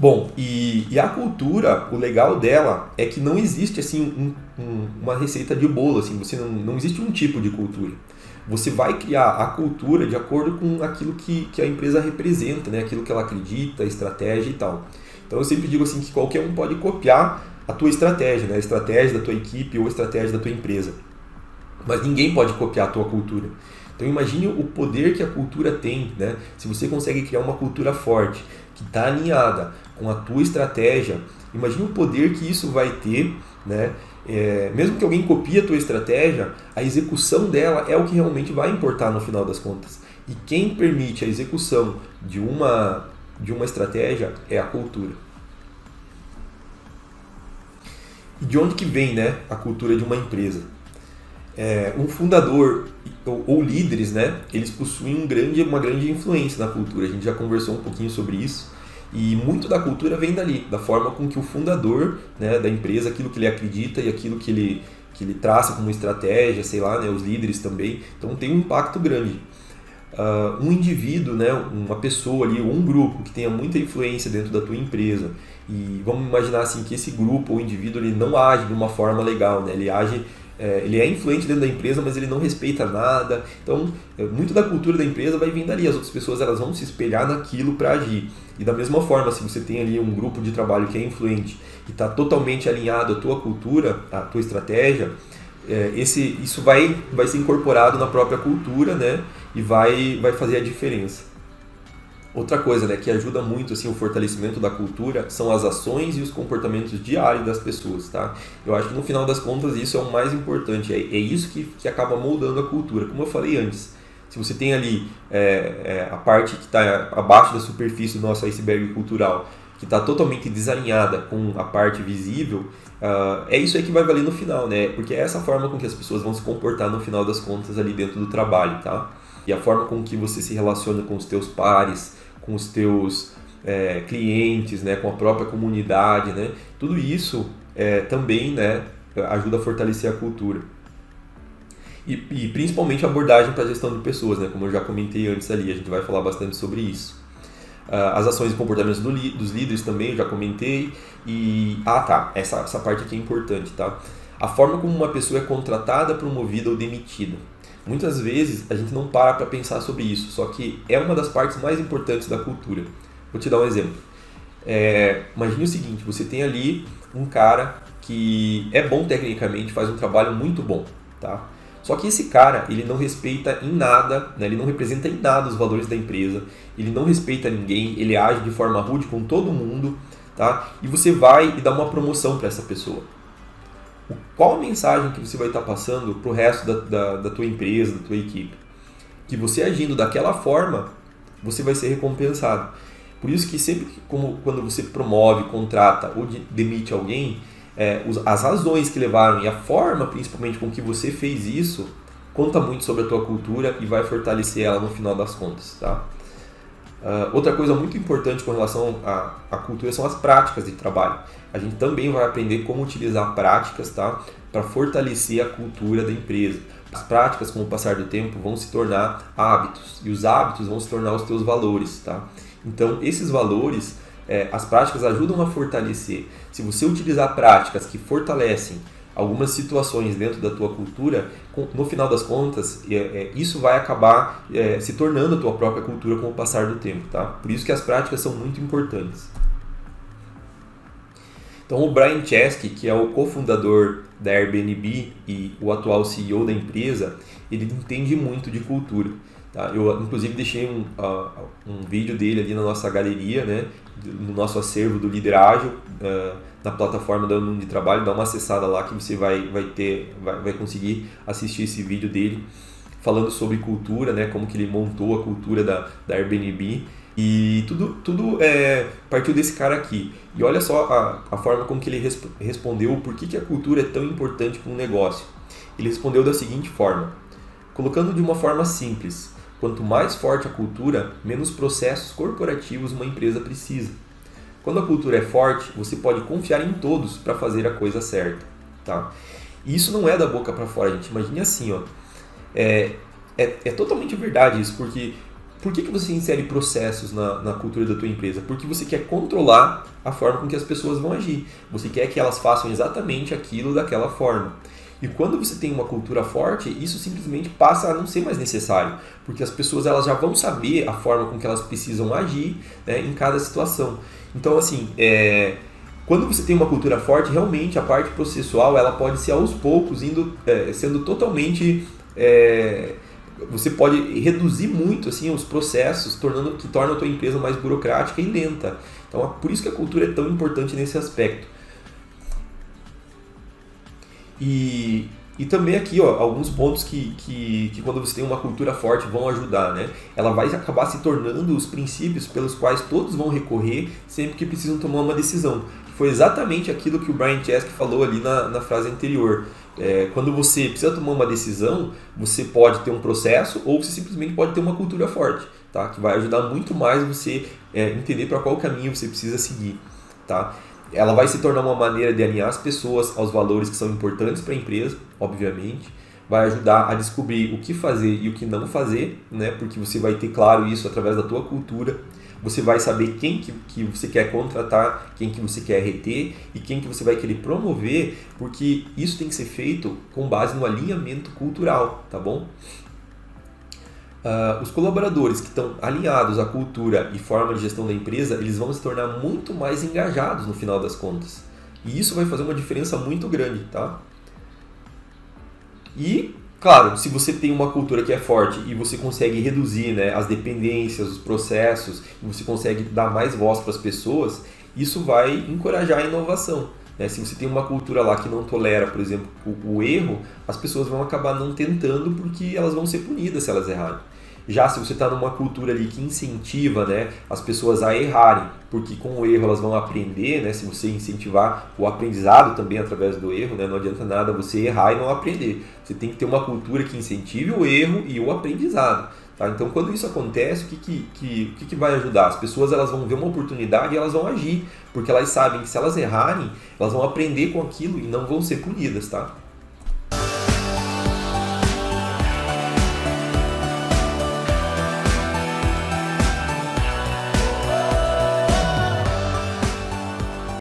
Bom, e, e, a cultura, o legal dela é que não existe assim um, um, uma receita de bolo, assim, você não, não existe um tipo de cultura. Você vai criar a cultura de acordo com aquilo que, que a empresa representa, né? aquilo que ela acredita, estratégia e tal. Então eu sempre digo assim que qualquer um pode copiar a tua estratégia, né? a estratégia da tua equipe ou a estratégia da tua empresa. Mas ninguém pode copiar a tua cultura. Então imagine o poder que a cultura tem, né? Se você consegue criar uma cultura forte, que está alinhada com a tua estratégia, imagine o poder que isso vai ter, né? É, mesmo que alguém copie a tua estratégia, a execução dela é o que realmente vai importar no final das contas. E quem permite a execução de uma, de uma estratégia é a cultura. E de onde que vem né, a cultura de uma empresa? É, um fundador ou, ou, líderes, né, eles possuem um grande, uma grande influência na cultura. A gente já conversou um pouquinho sobre isso. E muito da cultura vem dali, da forma com que o fundador né, da empresa, aquilo que ele acredita e aquilo que ele, que ele traça como estratégia, sei lá, né, os líderes também. Então tem um impacto grande. Uh, um indivíduo, né, uma pessoa ali, um grupo que tenha muita influência dentro da tua empresa, e vamos imaginar assim que esse grupo ou indivíduo ele não age de uma forma legal, né, ele age é, ele é influente dentro da empresa, mas ele não respeita nada. Então, é, muito da cultura da empresa vai vindo ali. As outras pessoas elas vão se espelhar naquilo para agir. E da mesma forma, se você tem ali um grupo de trabalho que é influente e está totalmente alinhado à tua cultura, à tua estratégia, é, esse, isso vai, vai ser incorporado na própria cultura, né? E vai, vai fazer a diferença. Outra coisa né, que ajuda muito assim, o fortalecimento da cultura são as ações e os comportamentos diários das pessoas. Tá? Eu acho que no final das contas isso é o mais importante, é, é isso que, que acaba moldando a cultura. Como eu falei antes, se você tem ali é, é, a parte que está abaixo da superfície do nosso iceberg cultural, que está totalmente desalinhada com a parte visível, uh, é isso aí que vai valer no final, né? Porque é essa forma com que as pessoas vão se comportar no final das contas ali dentro do trabalho, tá? E a forma com que você se relaciona com os teus pares, com os teus é, clientes, né, com a própria comunidade, né? Tudo isso é, também, né, ajuda a fortalecer a cultura. E, e principalmente a abordagem para a gestão de pessoas, né? Como eu já comentei antes ali, a gente vai falar bastante sobre isso. Uh, as ações e comportamentos do dos líderes também, eu já comentei. E. Ah, tá. Essa, essa parte aqui é importante, tá? A forma como uma pessoa é contratada, promovida ou demitida. Muitas vezes a gente não para para pensar sobre isso, só que é uma das partes mais importantes da cultura. Vou te dar um exemplo. É, imagine o seguinte: você tem ali um cara que é bom tecnicamente, faz um trabalho muito bom, tá? Só que esse cara, ele não respeita em nada, né? ele não representa em nada os valores da empresa, ele não respeita ninguém, ele age de forma rude com todo mundo, tá? E você vai e dá uma promoção para essa pessoa. Qual a mensagem que você vai estar passando para o resto da, da, da tua empresa, da tua equipe? Que você agindo daquela forma, você vai ser recompensado. Por isso que sempre como quando você promove, contrata ou demite alguém, é, as razões que levaram e a forma, principalmente com que você fez isso, conta muito sobre a tua cultura e vai fortalecer ela no final das contas, tá? Uh, outra coisa muito importante com relação à, à, cultura são as práticas de trabalho. A gente também vai aprender como utilizar práticas tá? para fortalecer a cultura da empresa. As práticas, com o passar do tempo, vão se tornar hábitos e os hábitos vão se tornar os teus valores. Tá? Então, esses valores é, as práticas ajudam a fortalecer. Se você utilizar práticas que fortalecem algumas situações dentro da tua cultura, no final das contas, é, é, isso vai acabar é, se tornando a tua própria cultura com o passar do tempo, tá? Por isso que as práticas são muito importantes. Então, o Brian Chesky, que é o cofundador da Airbnb e o atual CEO da empresa, ele entende muito de cultura. Tá? Eu, inclusive, deixei um, uh, um vídeo dele ali na nossa galeria, né? no nosso acervo do Líder Ágil, uh, na plataforma da Mundo de Trabalho. Dá uma acessada lá que você vai, vai, ter, vai, vai conseguir assistir esse vídeo dele falando sobre cultura, né? como que ele montou a cultura da, da Airbnb. E tudo, tudo é, partiu desse cara aqui. E olha só a, a forma como que ele resp respondeu por que, que a cultura é tão importante para um negócio. Ele respondeu da seguinte forma: colocando de uma forma simples, Quanto mais forte a cultura, menos processos corporativos uma empresa precisa. Quando a cultura é forte, você pode confiar em todos para fazer a coisa certa. Tá? E isso não é da boca para fora, gente. Imagine assim, ó. É, é, é totalmente verdade isso, porque por que, que você insere processos na, na cultura da tua empresa? Porque você quer controlar a forma com que as pessoas vão agir. Você quer que elas façam exatamente aquilo daquela forma. E quando você tem uma cultura forte, isso simplesmente passa a não ser mais necessário, porque as pessoas elas já vão saber a forma com que elas precisam agir né, em cada situação. Então, assim, é, quando você tem uma cultura forte, realmente a parte processual ela pode ser aos poucos indo é, sendo totalmente é, você pode reduzir muito assim os processos, tornando que torna a tua empresa mais burocrática e lenta. Então, é por isso que a cultura é tão importante nesse aspecto. E, e também aqui, ó, alguns pontos que, que, que quando você tem uma cultura forte vão ajudar, né? Ela vai acabar se tornando os princípios pelos quais todos vão recorrer sempre que precisam tomar uma decisão. Foi exatamente aquilo que o Brian Chesky falou ali na, na frase anterior. É, quando você precisa tomar uma decisão, você pode ter um processo ou você simplesmente pode ter uma cultura forte, tá? Que vai ajudar muito mais você é, entender para qual caminho você precisa seguir, tá? Ela vai se tornar uma maneira de alinhar as pessoas aos valores que são importantes para a empresa, obviamente. Vai ajudar a descobrir o que fazer e o que não fazer, né? Porque você vai ter claro isso através da tua cultura você vai saber quem que, que você quer contratar, quem que você quer reter e quem que você vai querer promover, porque isso tem que ser feito com base no alinhamento cultural, tá bom? Uh, os colaboradores que estão alinhados à cultura e forma de gestão da empresa, eles vão se tornar muito mais engajados no final das contas. E isso vai fazer uma diferença muito grande, tá? E Claro, se você tem uma cultura que é forte e você consegue reduzir né, as dependências, os processos, você consegue dar mais voz para as pessoas, isso vai encorajar a inovação. Né? Se você tem uma cultura lá que não tolera, por exemplo, o, o erro, as pessoas vão acabar não tentando porque elas vão ser punidas se elas errarem. Já se você está numa cultura ali que incentiva né, as pessoas a errarem, porque com o erro elas vão aprender, né, se você incentivar o aprendizado também através do erro, né, não adianta nada você errar e não aprender. Você tem que ter uma cultura que incentive o erro e o aprendizado. Tá? Então, quando isso acontece, o que, que, que, que, vai ajudar? As pessoas elas vão ver uma oportunidade e elas vão agir, porque elas sabem que se elas errarem, elas vão aprender com aquilo e não vão ser punidas. Tá?